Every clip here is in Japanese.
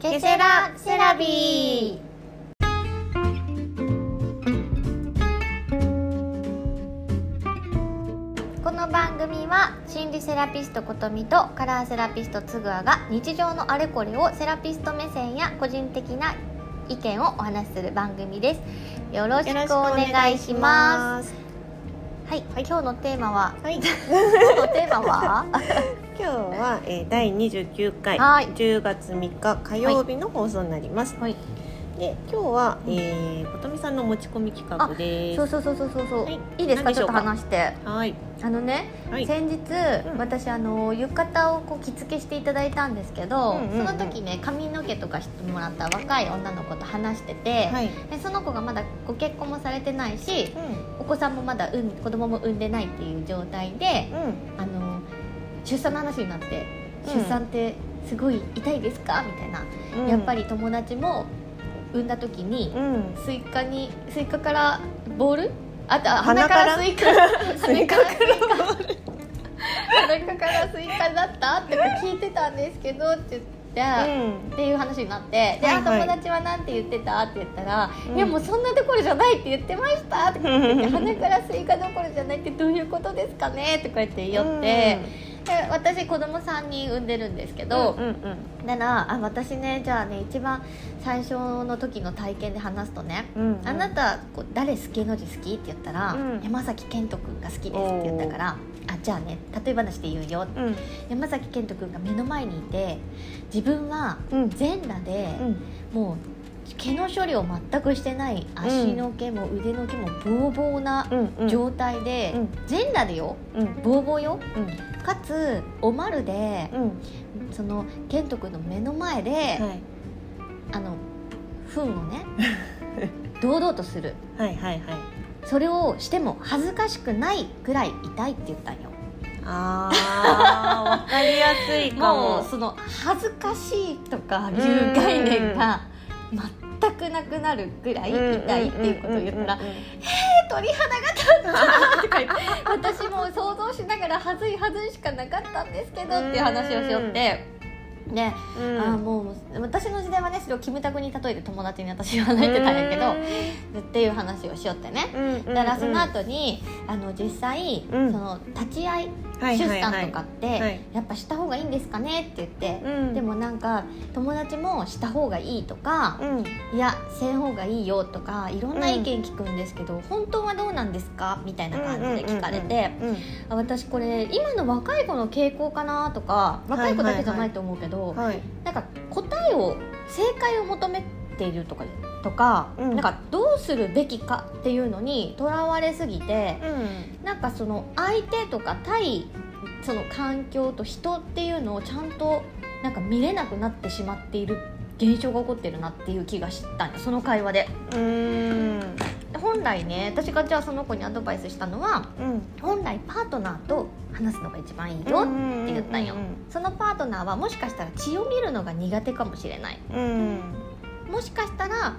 ケセラセラビー。この番組は心理セラピストことみとカラーセラピストつぐあが日常のあれこれをセラピスト目線や個人的な意見をお話しする番組です。よろしくお願いします。はい、今日のテーマは？はい、今日のテーマは？今日は、えー、第29回、はい。10月3日火曜日の放送になります。はい。で今日は、えー、ことみさんの持ち込み企画です。そうそうそうそうそうそう、はい。い、いですか？ちょっと話して。はい。あのね、はい。先日、うん。私あの浴衣をこう着付けしていただいたんですけど、うんうんうん。その時ね髪の毛とかしてもらった若い女の子と話してて、はい。でその子がまだご結婚もされてないしうお子さんもまだ産ん子供も産んでないっていう状態でんうん。あの出産の話になって「うん出産ってすごい痛いですか?」みたいな、うん。やっぱり友達も産んだ時に、うん。スイカにスイカからボール？あと鼻鼻かかららスイカ。スイカから鼻からスイカだった？って聞いてたんですけどって言って。うん。っていう話になってで、はいはいあ友達は何て言ってた？って言ったら「うんいやもうそんなところじゃないって言ってました」とか言ってて「鼻からスイカどころじゃないってどういうことですかね?」とか言って言って、で私子供3人産んでるんですけど、うんうんだからあ私ねじゃあね一番最初の時の体験で話すとね、うんうん。あなたこう誰好きの字好きって言ったら、うん。山崎賢人君が好きですって言ったからあじゃあね例え話で言うよ。うん。山崎賢人君が目の前にいて自分はうん。全裸で、うん。もう毛の処理を全くしてない足の毛も腕の毛もボーボーな状態で、うん。全裸でよ。うん。ボーボーよ。うん。かつおまるで、うん。その健人君の目の前で、はい。あの糞をね 堂々とする。はいはいはい。それをしても恥ずかしくないぐらい痛いって言ったんよ。あーわかりやすいかも。もうその恥ずかしいとかいう概念が全くなくなるぐらい痛いっていうことを言ったらうんうんうんうん「鳥肌が立った」とて私も想像しながら恥ずい恥ずいしかなかったんですけどっていう話をしよって。で、うん。あーもう私の時代はねそれをキムタクに例えて友達に私は泣いてたんやけどっていう話をしよってね。うんだからその後にあの実際、うん。その立ち会いはい出産とかって、はい。やっぱした方がいいんですかねって言って、うん。でもなんか友達もした方がいいとか、うん。いやせん方がいいよとかいろんな意見聞くんですけど、本当はどうなんですかみたいな感じで聞かれて、私これ今の若い子の傾向かなとか若い子だけじゃないと思うけど、はい。なんか答えを正解を求めているとかとか、うん。なんかどうするべきかっていうのにとらわれすぎてうん。なんかその相手とか対その環境と人っていうのをちゃんとなんか見れなくなってしまっている現象が起こってるなっていう気がしたんよその会話で。うん。本来ね私がじゃあその子にアドバイスしたのはうん。本来パートナーと話すのが一番いいよって言ったんよ。そのパートナーはもしかしたら血を見るのが苦手かもしれない。うんもしかしたら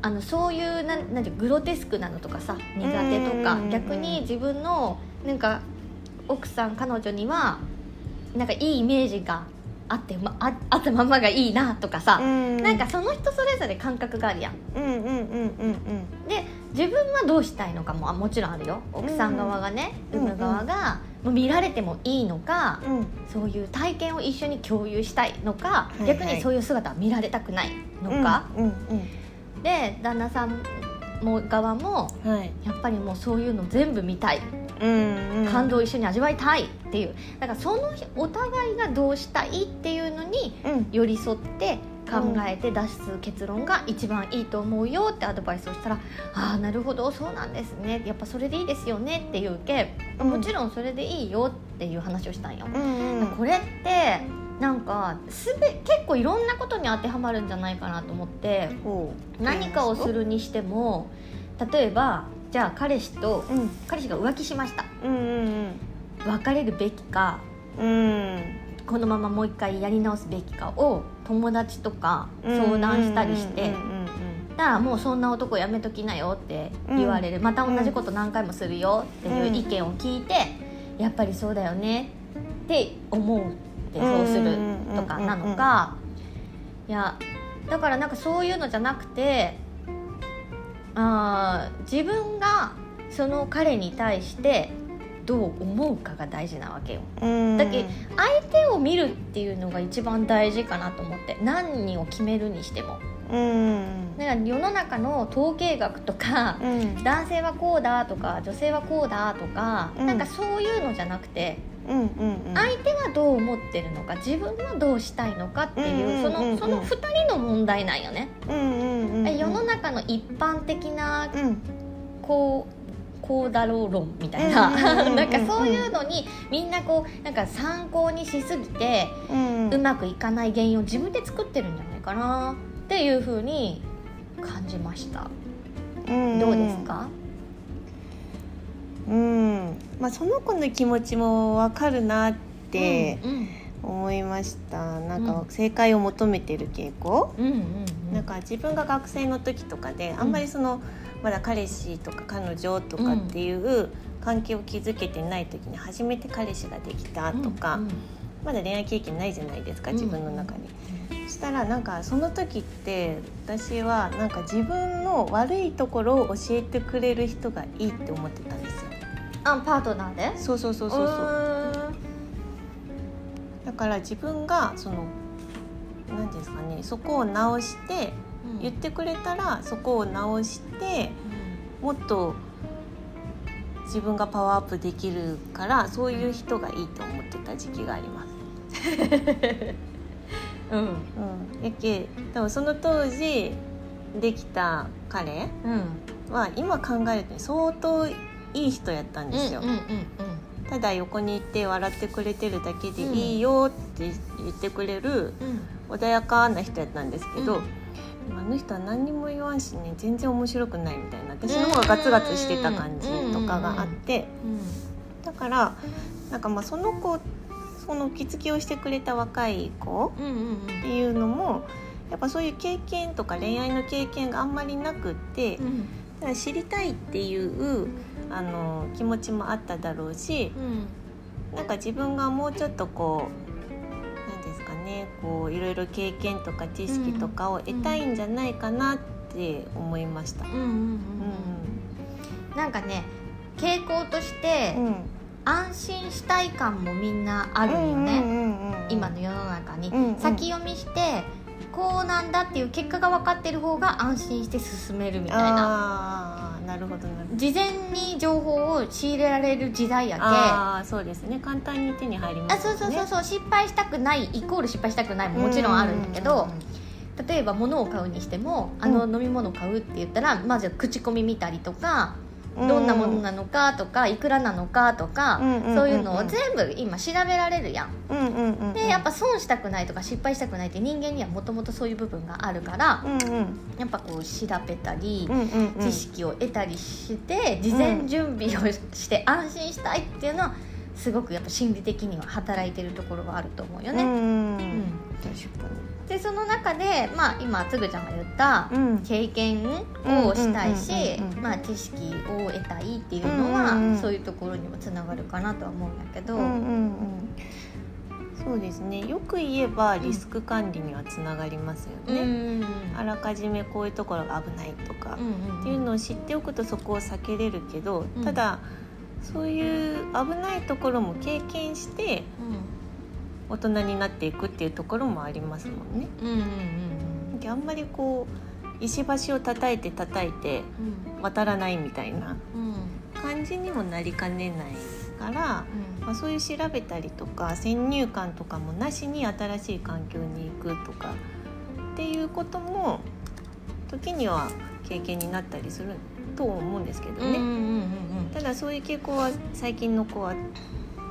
あのそういうなんなんてグロテスクなのとかさ苦手とかうん逆に自分のなんか奥さん彼女にはなんかいいイメージがあって、ま、ああったままがいいなとかさ、うん。なんかその人それぞれ感覚があるやん。うんうんうんうんうん。で自分はどうしたいのかももちろんあるよ。奥さん側がねうん産む側がもう見られてもいいのかうん。そういう体験を一緒に共有したいのか、いはい。逆にそういう姿は見られたくないのか、うんうんで旦那さんも側もうんはい。やっぱりもうそういうの全部見たい、うんうん。感動を一緒に味わいたいっていう。だからそのお互いがどうしたいっていうのにうん。寄り添って考えて出す結論が一番いいと思うよってアドバイスをしたら「ああなるほどそうなんですね。やっぱそれでいいですよね」っていうけうん。もちろんそれでいいよっていう話をしたんよ。うんうん。これってなんかすべ結構いろんなことに当てはまるんじゃないかなと思ってほう。何かをするにしても例えばじゃあ彼氏とうん。彼氏が浮気しました。うんうん別れるべきかうんうん。このままもう一回やり直すべきかを友達とか相談したりしてうんうん。だからもうそんな男やめときなよって言われる、また同じこと何回もするよっていう意見を聞いて、やっぱりそうだよね。って思うってそうするとかなのか、いやだからなんかそういうのじゃなくてあー自分がその彼に対してどう思うかが大事なわけよ。うん。だけ相手を見るっていうのが一番大事かなと思って何を決めるにしても。うん。だから世の中の統計学とかうん。男性はこうだとか女性はこうだとか、うん。なんかそういうのじゃなくてうんうんうん。相手はどう思ってるのか自分はどうしたいのかっていう、うんうんうんうん。そのその2人の問題なんよね、うんうんうん。世の中の一般的なうん。こうこうだろう論みたいな、うんうんうんうん。う んなんかそういうのにみんなこうなんか参考にしすぎて、うん。うまくいかない原因を自分で作ってるんじゃないかな。っていうふうに感じました、うん。どうですか、うん。まあその子の気持ちもわかるなってうんうん。思いました。なんかうん。正解を求めてる傾向。うんうんうん。なんか自分が学生の時とかであんまりそのまだ彼氏とか彼女とかっていう関係を築けてない時に初めて彼氏ができたとか、うんまだ恋愛経験ないじゃないですかうん自分の中に。そしたらなんかその時って私はなんか自分の悪いところを教えてくれる人がいいって思ってたんですよ。あパートナーで？そうそうそうそうそう。うだから自分がその何ですかねそこを直して言ってくれたらそこを直してもっと自分がパワーアップできるからそういう人がいいと思ってた時期があります。うん。うん、やけでもその当時できた彼うん。は今考えると相当いい人やったんですよ、ただ横にいて笑ってくれてるだけでいいよって言ってくれるうん。穏やかな人やったんですけど、うんあの人は何にも言わんしね全然面白くないみたいな。私の方がガツガツしてた感じとかがあって。だからなんかまあその子その着付けをしてくれた若い子っていうのもやっぱそういう経験とか恋愛の経験があんまりなくってうんだから知りたいっていうあの気持ちもあっただろうしうん。なんか自分がもうちょっとこうねこういろいろ経験とか知識とかを得たいんじゃないかなって思いました。なんかね傾向としてうん。安心したい感もみんなあるよね、今の世の中に、うんうん。先読みしてこうなんだっていう結果が分かってる方が安心して進めるみたいな。あーなるほどなるほど。事前に情報を仕入れられる時代やけああそうですね。簡単に手に入りまあすそうそうそうそう。失敗したくないイコール失敗したくないももちろんあるんだけど例えば物を買うにしてもあの飲み物買うって言ったらまず口コミ見たりとかどんなものなのかとかいくらなのかとかそういうのを全部今調べられるやん。でやっぱ損したくないとか失敗したくないって人間にはもともとそういう部分があるからうんうん。やっぱこう調べたり知識を得たりして事前準備をして安心したいっていうのはすごくやっぱ心理的には働いてるところがあると思うよね。うん。うん。確かでその中で、まあ、今つぐちゃんが言った経験をしたいし知識を得たいっていうのは、うんうんうん。そういうところにもつながるかなとは思うんだけど、うんうんうん。そうですね。よく言えばリスク管理にはつながりますようんうね、ん。あらかじめこういうところが危ないとか、うんうんっていうのを知っておくとそこを避けれるけど、うん。ただそういう危ないところも経験して大人になっていくっていうところもありますもんね。うん。うんうんあんまりこう石橋を叩いて叩いてうん。渡らないみたいなうん。感じにもなりかねないから、まあ、そういう調べたりとか先入観とかもなしに新しい環境に行くとかっていうことも時には経験になったりすると思うんですけどね。うんうんうんうんただそういう傾向は最近の子は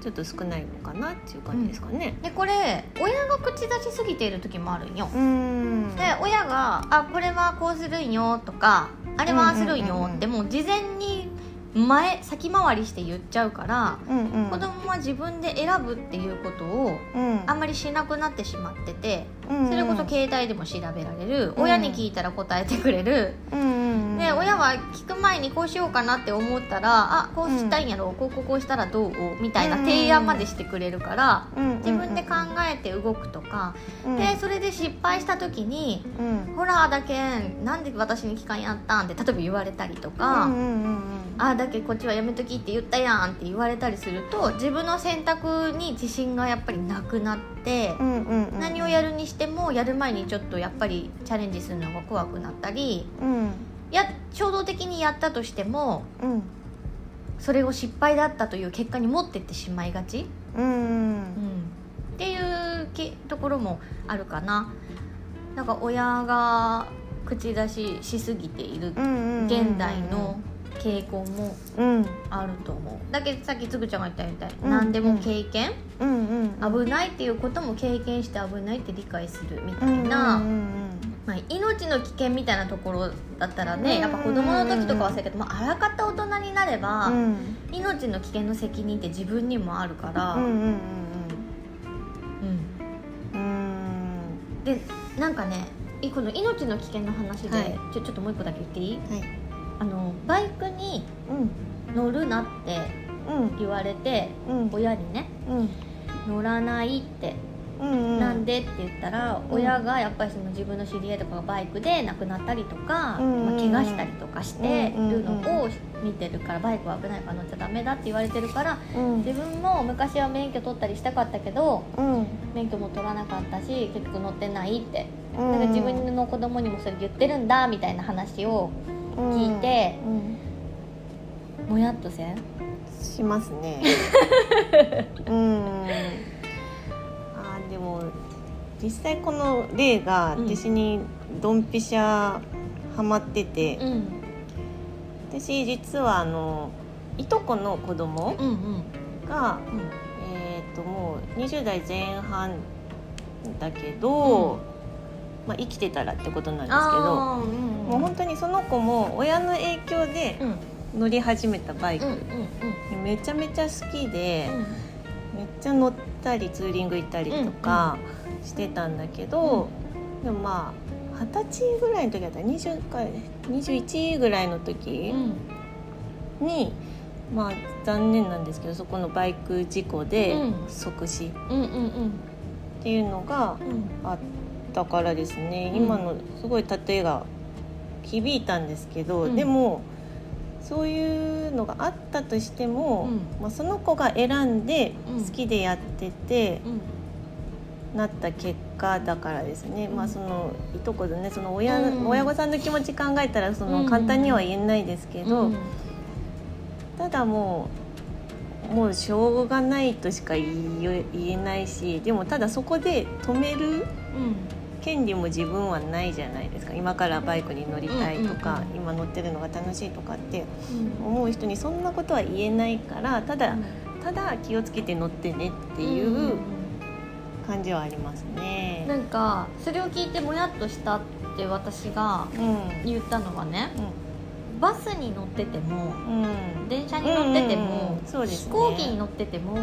ちょっと少ないのかなっていう感じですかね。でこれ親が口出しすぎている時もあるんよ。うんで親が「あこれはこうするんよ」とか「あれはするんよ」ってもう事前に前先回りして言っちゃうから、うんうん子供は自分で選ぶっていうことをうんあんまりしなくなってしまっててうんうん。それこそ携帯でも調べられる、うん。親に聞いたら答えてくれる、うんうんうんで親は聞く前にこうしようかなって思ったらあこうしたいんやろ、こうこうこうしたらどう？みたいな提案までしてくれるから、うんうんうん。自分で考えて動くとか、うん。でそれで失敗した時にうん「ほらだけんなんで私に聞かんやったん?」って例えば言われたりとか。うんうんうんうんあだけこっちはやめときって言ったやんって言われたりすると自分の選択に自信がやっぱりなくなって、うんうんうん何をやるにしてもやる前にちょっとやっぱりチャレンジするのが怖くなったりうん。や衝動的にやったとしてもうん。それを失敗だったという結果に持ってってしまいがち、うんうん。うん、っていうけところもあるかな。なんか親が口出ししすぎている現代の傾向もうん。あると思う。だけどさっきつぐちゃんが言ったみたい、うん。何でも経験？うんうん。危ないっていうことも経験して危ないって理解するみたうんいな、うんうん。まあ、命の危険みたいなところだったらね、うんやっぱ子供の時とかはそうやけど、まあ、あらかた大人になれば、うん。命の危険の責任って自分にもあるから、うんうんうんうん。うん。うん。でなんかねいこの命の危険の話で、はい。ちょちょっともう一個だけ言っていい？はいあのバイクにうん。乗るなってうん。言われてうん。親にねうん。乗らないってうんなんでって言ったら、うん。親がやっぱりその自分の知り合いとかがバイクで亡くなったりとか、うんまあ、怪我したりとかしてるのを見てるからバイクは危ないから乗っちゃダメだって言われてるからうん。自分も昔は免許取ったりしたかったけどうん。免許も取らなかったし結局乗ってないって。うん。だから自分の子供にもそれ言ってるんだみたいな話を聞いてうんもやっとせん？しますね。うん。あーでも実際この例がうん。私にドンピシャハマってて、うん。私実はあのいとこの子供うんうん。が、うん。えー、ともう20代前半だけど、うんまあ、生きてたらってことなんですけどうんうんもう本当にその子も親の影響でうん。乗り始めたバイク。めちゃめちゃ好きで、うん。めっちゃ乗ったりツーリング行ったりとかしてたんだけど、でもまあ二十歳ぐらいの時だったら20か21ぐらいの時うん。に、まあ残念なんですけどそこのバイク事故でうん。即死っていうのがうん。あったからですね、うん。今のすごい例えが響いたんですけど、うん。でもそういうのがあったとしても、うまあ、その子が選んでうん。好きでやってて、うん。なった結果だからですね、うん。まあそのいとこのねその親,、うん。親御さんの気持ち考えたらそのうん簡単には言えないですけど、うん。ただもうもうしょうがないとしか言えないしでもただそこで止める権利も自分はないじゃないですか。今からバイクに乗りたいとか、うんうん今乗ってるのが楽しいとかってうん。思う人にそんなことは言えないからただ、ただ気をつけて乗ってねっていう感じはありますね。なんかそれを聞いてもやっとしたって私がうん。言ったのはねバスに乗っててもうん。うん電車に乗っててうんうんもうん。そうですね。飛行機に乗っててもん。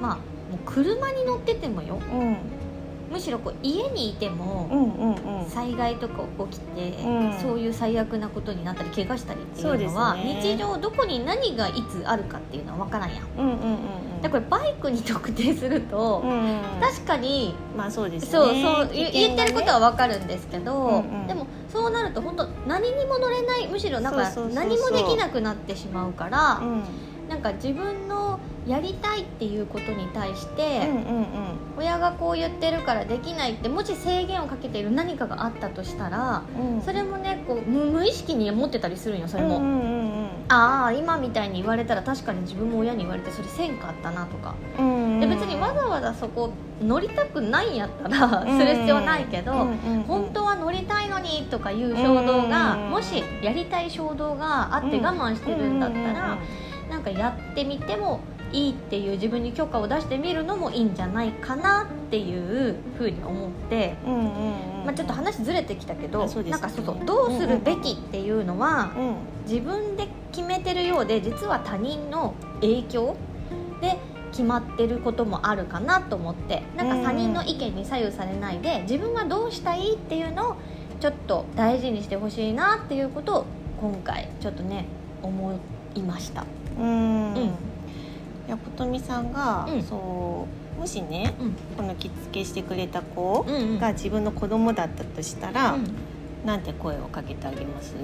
まあもう車に乗っててもよ。うんむしろこう家にいても災害とか起きて、うん。そういう最悪なことになったり怪我したりっていうのは、ね。日常どこに何がいつあるかっていうのは分からんやん。うんうんうんうん。だからバイクに特定すると、確かにまあそうですね。そうそう、言ってることは分かるんですけど、でもそうなると本当何にも乗れないむしろなんか何もできなくなってしまうから、うん。なんか自分のやりたいっていうことに対して、親がこう言ってるからできないってもし制限をかけている何かがあったとしたらうんそれもねこう無無意識に持ってたりするんよそれも、ああ今みたいに言われたら確かに自分も親に言われてそれせんかったなとか。うんで別にわざわざそこ乗りたくないんやったらする必要ないけど、本当は乗りたいのにとかいう衝動がうんもしやりたい衝動があって我慢してるんだったらなんかやってみてもいいっていう自分に許可を出してみるのもいいんじゃないかなっていうふうに思って、うんうんうん。まあ、ちょっと話ずれてきたけど、ねなんかそうそうどうするべきっていうのは、うん自分で決めてるようで実は他人の影響で決まってることもあるかなと思ってなんか他人の意見に左右されないで自分はどうしたいっていうのをちょっと大事にしてほしいなっていうことを今回ちょっとね思いました。うん。うんいや琴美さんが、うん。そうもしねうん。この着付けしてくれた子が自分の子供だったとしたら、うん。なんて声をかけてあげます？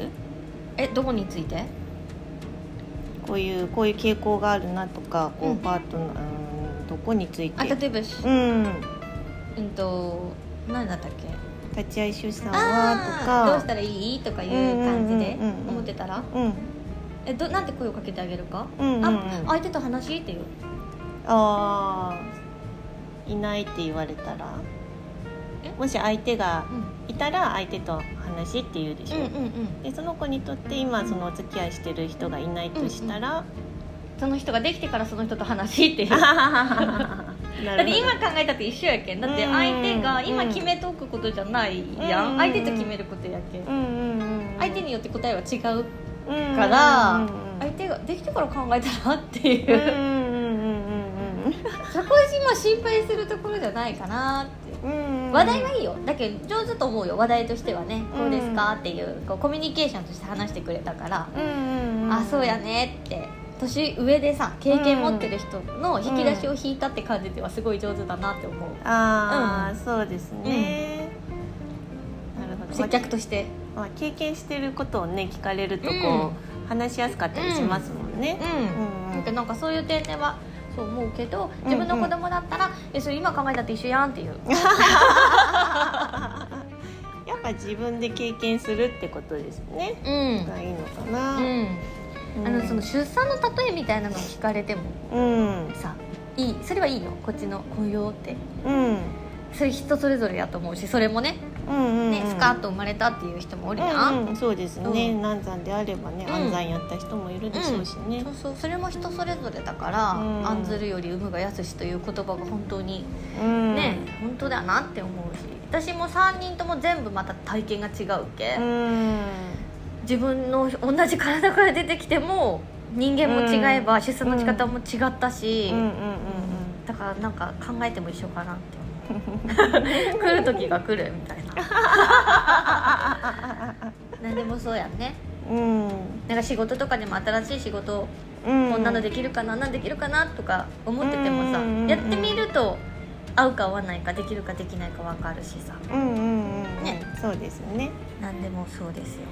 えどこについて？こういうこういう傾向があるなとかこう、うんパートナーうんどこについて？あ例えばしうん。うんと何だったっけ？立ち会い出産あはとか。ーどうしたらいい？とかいう感じで思ってたら？うんえどなんて声をかけてあげるか、うんうんうん。あ相手と話っていうあーいないって言われたら。え？もし相手がうん。いたら相手と話って言うでしょ、うんうんうん。でその子にとって今そのお付き合いしてる人がいないとしたら、その人ができてからその人と話っていう。だなって今考えたって一緒やけん。だって相手が今決めとくことじゃないやうんん相手と決めることやけんうんうんうん。相手によって答えは違ううんからうんうん。相手ができてから考えたらっていう。んうんううんうんそこ今心配するところじゃないかなってう。んうん話題はいいよ。だけど上手と思うよ。話題としてはねこうですかうんっていうこうコミュニケーションとして話してくれたからうんうんうんあそうやねって。年上でさ経験持ってる人の引き出しを引いたって感じではすごい上手だなって思う。ああ、うん。そうですね、なるほど。接客としてまあ、経験してることをね聞かれるとこう、うん。話しやすかったりしますもんね。うん、うんだけどなんかそういう点ではそう思うけど自分の子供だったら「えそれ今考えたって一緒やん」っていう。やっぱ自分で経験するってことですね。うん。がいいのかな、うん。うん。あのその出産の例えみたいなのを聞かれてもうん。さいい？それはいいの？こっちの雇用って。うん。それ人それぞれやと思うしそれもね。うんうんねスカート生まれたっていう人もおるやん、うんうん、そうですね、うん。難産であればねうん。安産やった人もいるでしょうしね。そうそうそれも人それぞれだから「うん。案ずるより産むがやすし」という言葉が本当にうん。ね、本当だなって思うし。私も3人とも全部また体験が違うけ、うん。自分の同じ体から出てきても人間も違えば出産の仕方も違ったし、うん。うん。うん。だからなんか考えても一緒かなって 来る時が来るみたいな。何でもそうやんね。うん。なんか仕事とかでも新しい仕事うん。こんなのできるかななんできるかなとか思っててもさうんやってみると合うか合わないかできるかできないか分かるしさ。うんうんうんうん。ね。そうですね。何でもそうですよ。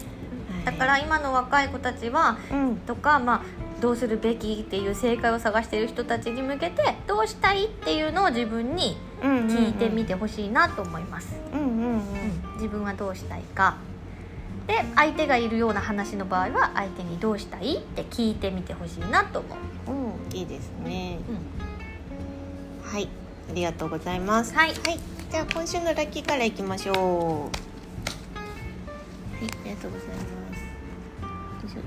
はい。だから今の若い子たちはうん。とか、まあ、どうするべきっていう正解を探している人たちに向けてどうしたいっていうのを自分に聞いてみてほしいなと思います、自分はどうしたいか。で相手がいるような話の場合は相手にどうしたいって聞いてみてほしいなと思う、うん。いいですね。うん。はい。ありがとうございます。はい。じゃあ今週のラッキーからいきましょう。はい。ありがとうございます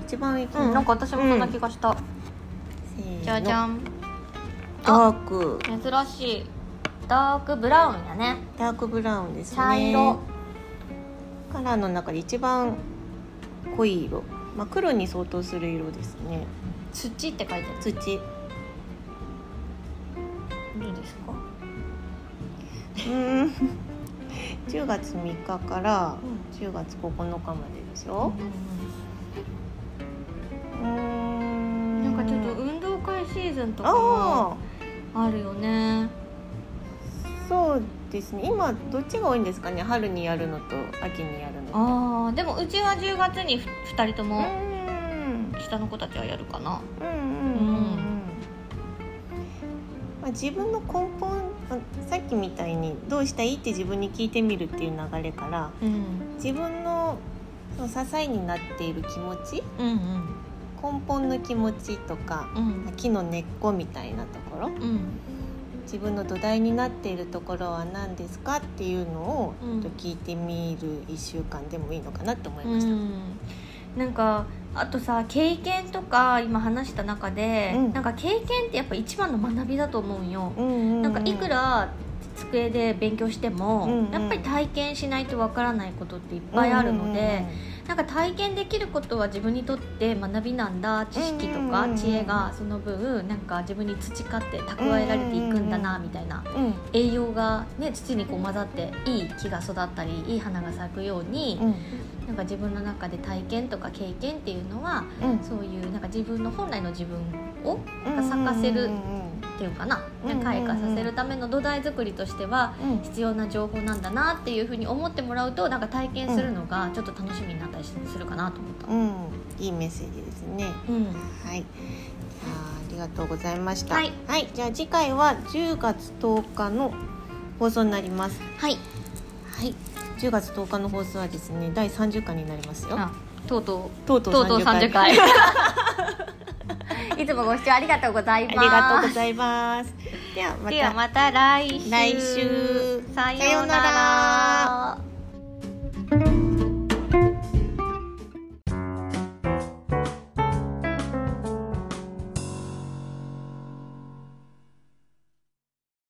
一番上うん、なんか私もそんな気がした、じゃじゃん。ダーク。珍しい。ダークブラウンやね。ダークブラウンですね。茶色。カラーの中で一番濃い色、まあ、黒に相当する色ですね。土って書いてある。土。どうですか？うん。10月3日から10月9日まででしょ。うーんなんかちょっと運動会シーズンとかあもああるよね。そうですね。今どっちが多いんですかね？春にやるのと秋にやるのと。ああでもうちは10月に2人とうもん下の子たちはやるかな。うんうんうん。うんまあ、自分の根本まあさっきみたいにどうしたいって自分に聞いてみるっていう流れからうん。自分の支えになっている気持ちうんうん根本の気持ちとかうん。木の根っこみたいなところうん。自分の土台になっているところは何ですかっていうのをうん。ちょっと聞いてみる1週間でもいいのかなと思いました。うん。なんかあとさ経験とか今話した中で、うん。なんか経験ってやっぱ一番の学びだと思うんよ、うんうんうん。なんかいくら机で勉強しても、うんうんやっぱり体験しないとわからないことっていっぱいあるので、なんか体験できることは自分にとって学びなんだ知識とか知恵がその分なんか自分に培って蓄えられていくんだなみたいな。うん。栄養が、ね、土にこう混ざっていい木が育ったりいい花が咲くようにうんなんか自分の中で体験とか経験っていうのはうん。そういうなんか自分の本来の自分を咲かせるうんっていうかな。うんうんうん。開花させるための土台作りとしてはうん。必要な情報なんだなっていうふうに思ってもらうとなんか体験するのがちょっと楽しみになったりするかなと思った。うん。いいメッセージですね。うん。はい。あありがとうございました。はい、じゃあ次回は10月10日の放送になります。はい。はい。10月10日の放送はですね、第30回になりますよ。あとうととうとううとうとう30 30回。回。いつもご視聴ありがとうございます。ありがとうございます。ではまた。来週。来週。さようなら